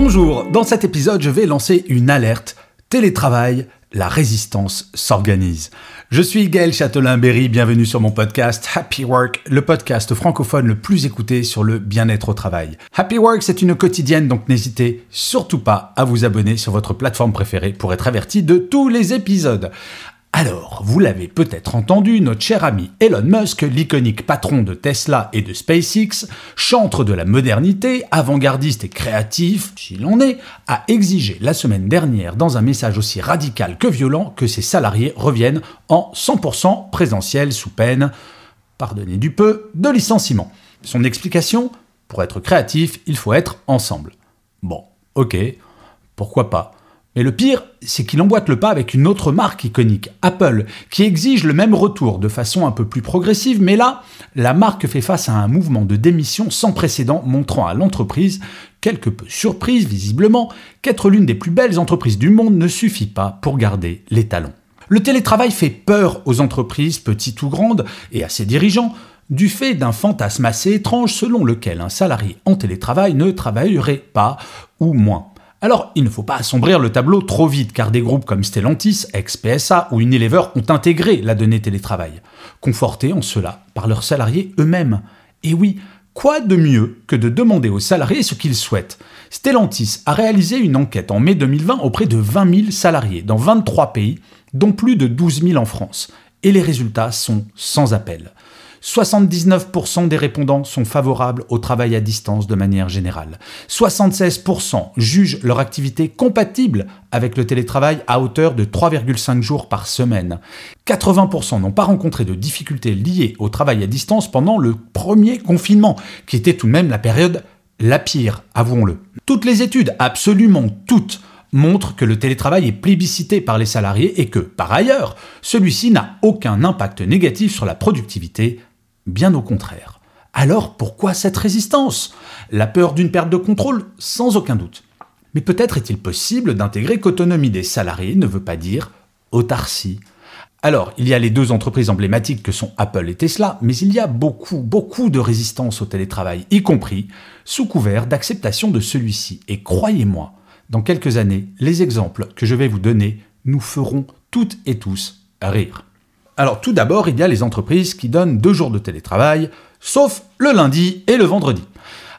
Bonjour, dans cet épisode, je vais lancer une alerte. Télétravail, la résistance s'organise. Je suis Gaël Châtelain-Berry, bienvenue sur mon podcast Happy Work, le podcast francophone le plus écouté sur le bien-être au travail. Happy Work, c'est une quotidienne, donc n'hésitez surtout pas à vous abonner sur votre plateforme préférée pour être averti de tous les épisodes. Alors, vous l'avez peut-être entendu, notre cher ami Elon Musk, l'iconique patron de Tesla et de SpaceX, chantre de la modernité, avant-gardiste et créatif, s'il en est, a exigé la semaine dernière, dans un message aussi radical que violent, que ses salariés reviennent en 100% présentiel sous peine, pardonnez du peu, de licenciement. Son explication Pour être créatif, il faut être ensemble. Bon, ok, pourquoi pas mais le pire, c'est qu'il emboîte le pas avec une autre marque iconique, Apple, qui exige le même retour de façon un peu plus progressive, mais là, la marque fait face à un mouvement de démission sans précédent montrant à l'entreprise, quelque peu surprise visiblement, qu'être l'une des plus belles entreprises du monde ne suffit pas pour garder les talents. Le télétravail fait peur aux entreprises, petites ou grandes, et à ses dirigeants, du fait d'un fantasme assez étrange selon lequel un salarié en télétravail ne travaillerait pas ou moins. Alors, il ne faut pas assombrir le tableau trop vite, car des groupes comme Stellantis, ex-PSA ou Unilever ont intégré la donnée télétravail, confortés en cela par leurs salariés eux-mêmes. Et oui, quoi de mieux que de demander aux salariés ce qu'ils souhaitent? Stellantis a réalisé une enquête en mai 2020 auprès de 20 000 salariés dans 23 pays, dont plus de 12 000 en France. Et les résultats sont sans appel. 79% des répondants sont favorables au travail à distance de manière générale. 76% jugent leur activité compatible avec le télétravail à hauteur de 3,5 jours par semaine. 80% n'ont pas rencontré de difficultés liées au travail à distance pendant le premier confinement, qui était tout de même la période la pire, avouons-le. Toutes les études, absolument toutes, montrent que le télétravail est plébiscité par les salariés et que, par ailleurs, celui-ci n'a aucun impact négatif sur la productivité, Bien au contraire. Alors pourquoi cette résistance? La peur d'une perte de contrôle Sans aucun doute. Mais peut-être est-il possible d'intégrer qu'autonomie des salariés ne veut pas dire autarcie. Alors, il y a les deux entreprises emblématiques que sont Apple et Tesla, mais il y a beaucoup, beaucoup de résistance au télétravail, y compris sous couvert d'acceptation de celui-ci. Et croyez-moi, dans quelques années, les exemples que je vais vous donner nous feront toutes et tous rire. Alors tout d'abord, il y a les entreprises qui donnent deux jours de télétravail, sauf le lundi et le vendredi.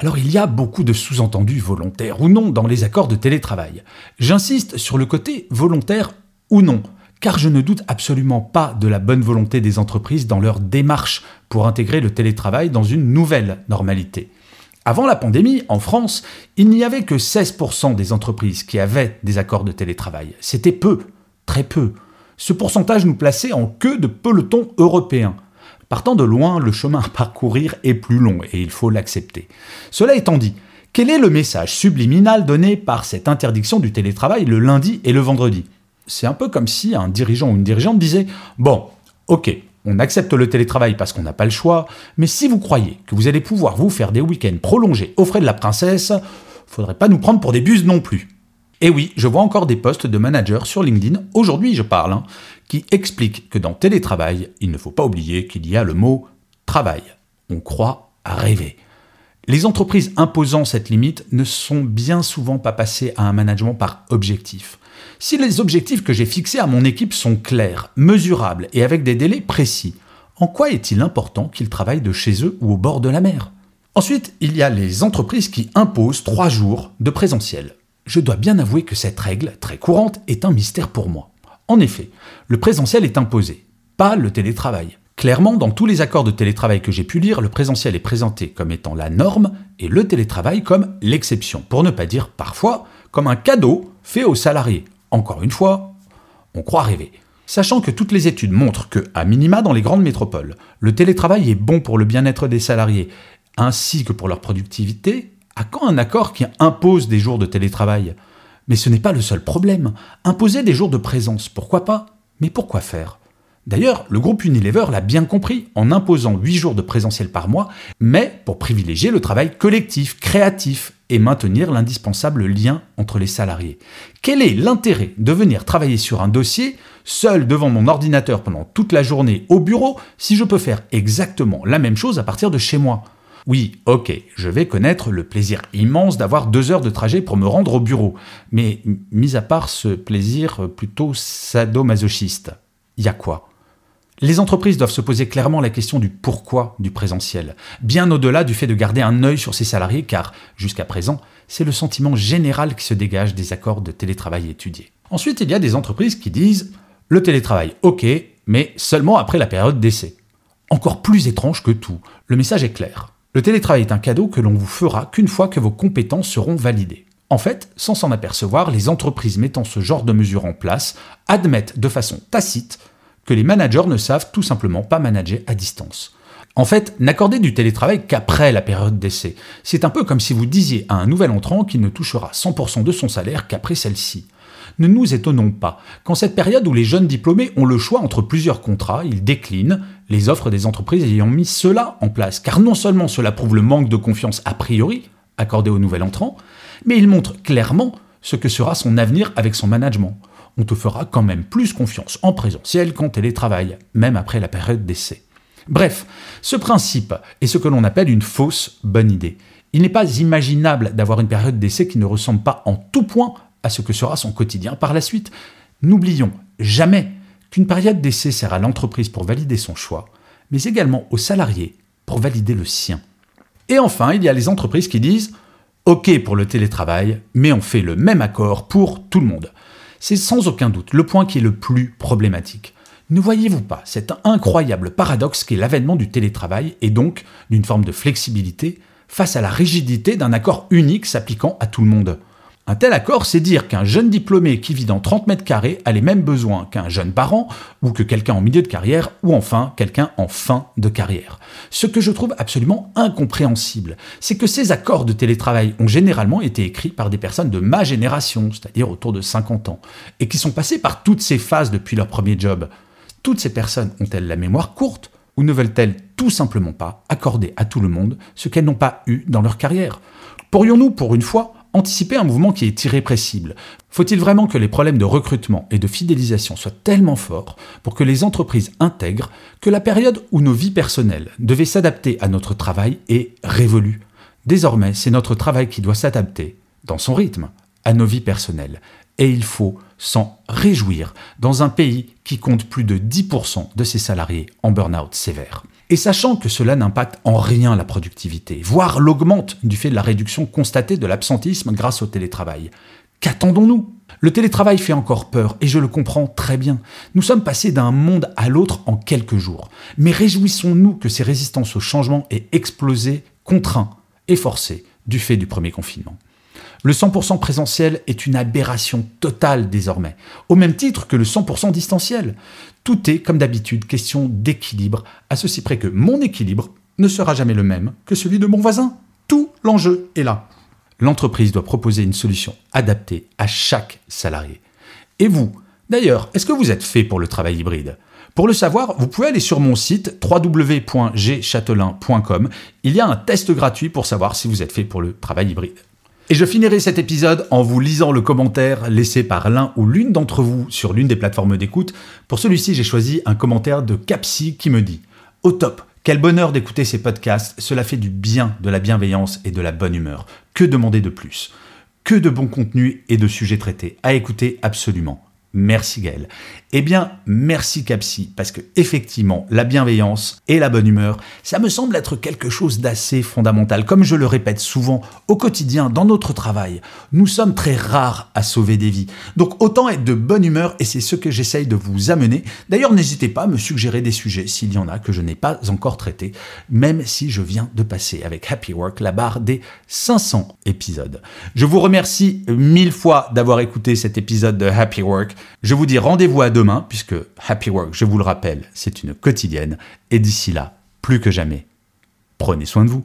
Alors il y a beaucoup de sous-entendus volontaires ou non dans les accords de télétravail. J'insiste sur le côté volontaire ou non, car je ne doute absolument pas de la bonne volonté des entreprises dans leur démarche pour intégrer le télétravail dans une nouvelle normalité. Avant la pandémie, en France, il n'y avait que 16% des entreprises qui avaient des accords de télétravail. C'était peu, très peu ce pourcentage nous plaçait en queue de peloton européen. Partant de loin, le chemin à parcourir est plus long et il faut l'accepter. Cela étant dit, quel est le message subliminal donné par cette interdiction du télétravail le lundi et le vendredi? C'est un peu comme si un dirigeant ou une dirigeante disait Bon, ok, on accepte le télétravail parce qu'on n'a pas le choix, mais si vous croyez que vous allez pouvoir vous faire des week-ends prolongés aux frais de la princesse, faudrait pas nous prendre pour des buses non plus. Et oui, je vois encore des posts de managers sur LinkedIn, aujourd'hui je parle, hein, qui expliquent que dans télétravail, il ne faut pas oublier qu'il y a le mot travail. On croit rêver. Les entreprises imposant cette limite ne sont bien souvent pas passées à un management par objectif. Si les objectifs que j'ai fixés à mon équipe sont clairs, mesurables et avec des délais précis, en quoi est-il important qu'ils travaillent de chez eux ou au bord de la mer? Ensuite, il y a les entreprises qui imposent trois jours de présentiel je dois bien avouer que cette règle, très courante, est un mystère pour moi. En effet, le présentiel est imposé, pas le télétravail. Clairement, dans tous les accords de télétravail que j'ai pu lire, le présentiel est présenté comme étant la norme et le télétravail comme l'exception, pour ne pas dire parfois comme un cadeau fait aux salariés. Encore une fois, on croit rêver. Sachant que toutes les études montrent que, à minima dans les grandes métropoles, le télétravail est bon pour le bien-être des salariés, ainsi que pour leur productivité, à quand un accord qui impose des jours de télétravail? Mais ce n'est pas le seul problème. Imposer des jours de présence, pourquoi pas? Mais pourquoi faire? D'ailleurs, le groupe Unilever l'a bien compris en imposant 8 jours de présentiel par mois, mais pour privilégier le travail collectif, créatif et maintenir l'indispensable lien entre les salariés. Quel est l'intérêt de venir travailler sur un dossier seul devant mon ordinateur pendant toute la journée au bureau si je peux faire exactement la même chose à partir de chez moi? Oui, ok, je vais connaître le plaisir immense d'avoir deux heures de trajet pour me rendre au bureau. Mais mis à part ce plaisir plutôt sadomasochiste, y a quoi? Les entreprises doivent se poser clairement la question du pourquoi du présentiel, bien au-delà du fait de garder un œil sur ses salariés, car jusqu'à présent, c'est le sentiment général qui se dégage des accords de télétravail étudiés. Ensuite, il y a des entreprises qui disent le télétravail, ok, mais seulement après la période d'essai. Encore plus étrange que tout, le message est clair. Le télétravail est un cadeau que l'on vous fera qu'une fois que vos compétences seront validées. En fait, sans s'en apercevoir, les entreprises mettant ce genre de mesures en place admettent de façon tacite que les managers ne savent tout simplement pas manager à distance. En fait, n'accorder du télétravail qu'après la période d'essai. C'est un peu comme si vous disiez à un nouvel entrant qu'il ne touchera 100% de son salaire qu'après celle-ci. Ne nous étonnons pas. Qu'en cette période où les jeunes diplômés ont le choix entre plusieurs contrats, ils déclinent les offres des entreprises ayant mis cela en place. Car non seulement cela prouve le manque de confiance a priori accordé au nouvel entrant, mais il montre clairement ce que sera son avenir avec son management on te fera quand même plus confiance en présentiel qu'en télétravail, même après la période d'essai. Bref, ce principe est ce que l'on appelle une fausse bonne idée. Il n'est pas imaginable d'avoir une période d'essai qui ne ressemble pas en tout point à ce que sera son quotidien par la suite. N'oublions jamais qu'une période d'essai sert à l'entreprise pour valider son choix, mais également aux salariés pour valider le sien. Et enfin, il y a les entreprises qui disent OK pour le télétravail, mais on fait le même accord pour tout le monde. C'est sans aucun doute le point qui est le plus problématique. Ne voyez-vous pas cet incroyable paradoxe qu'est l'avènement du télétravail et donc d'une forme de flexibilité face à la rigidité d'un accord unique s'appliquant à tout le monde? Un tel accord, c'est dire qu'un jeune diplômé qui vit dans 30 mètres carrés a les mêmes besoins qu'un jeune parent, ou que quelqu'un en milieu de carrière, ou enfin quelqu'un en fin de carrière. Ce que je trouve absolument incompréhensible, c'est que ces accords de télétravail ont généralement été écrits par des personnes de ma génération, c'est-à-dire autour de 50 ans, et qui sont passées par toutes ces phases depuis leur premier job. Toutes ces personnes ont-elles la mémoire courte, ou ne veulent-elles tout simplement pas accorder à tout le monde ce qu'elles n'ont pas eu dans leur carrière? Pourrions-nous, pour une fois, anticiper un mouvement qui est irrépressible Faut-il vraiment que les problèmes de recrutement et de fidélisation soient tellement forts pour que les entreprises intègrent que la période où nos vies personnelles devaient s'adapter à notre travail est révolue? Désormais, c'est notre travail qui doit s'adapter, dans son rythme, à nos vies personnelles. Et il faut s'en réjouir dans un pays qui compte plus de 10% de ses salariés en burn-out sévère. Et sachant que cela n'impacte en rien la productivité, voire l'augmente du fait de la réduction constatée de l'absentisme grâce au télétravail. Qu'attendons-nous? Le télétravail fait encore peur, et je le comprends très bien. Nous sommes passés d'un monde à l'autre en quelques jours. Mais réjouissons-nous que ces résistances au changement aient explosé, contraints et forcés du fait du premier confinement. Le 100% présentiel est une aberration totale désormais, au même titre que le 100% distanciel. Tout est, comme d'habitude, question d'équilibre, à ceci près que mon équilibre ne sera jamais le même que celui de mon voisin. Tout l'enjeu est là. L'entreprise doit proposer une solution adaptée à chaque salarié. Et vous, d'ailleurs, est-ce que vous êtes fait pour le travail hybride? Pour le savoir, vous pouvez aller sur mon site www.gchatelain.com. Il y a un test gratuit pour savoir si vous êtes fait pour le travail hybride. Et je finirai cet épisode en vous lisant le commentaire laissé par l'un ou l'une d'entre vous sur l'une des plateformes d'écoute. Pour celui-ci, j'ai choisi un commentaire de Capsi qui me dit Au top, quel bonheur d'écouter ces podcasts, cela fait du bien, de la bienveillance et de la bonne humeur. Que demander de plus? Que de bons contenus et de sujets traités, à écouter absolument. Merci Gaël. Eh bien, merci Capsi, parce que effectivement, la bienveillance et la bonne humeur, ça me semble être quelque chose d'assez fondamental. Comme je le répète souvent au quotidien dans notre travail, nous sommes très rares à sauver des vies. Donc autant être de bonne humeur et c'est ce que j'essaye de vous amener. D'ailleurs, n'hésitez pas à me suggérer des sujets s'il y en a que je n'ai pas encore traités, même si je viens de passer avec Happy Work la barre des 500 épisodes. Je vous remercie mille fois d'avoir écouté cet épisode de Happy Work. Je vous dis rendez-vous à demain, puisque Happy Work, je vous le rappelle, c'est une quotidienne. Et d'ici là, plus que jamais, prenez soin de vous.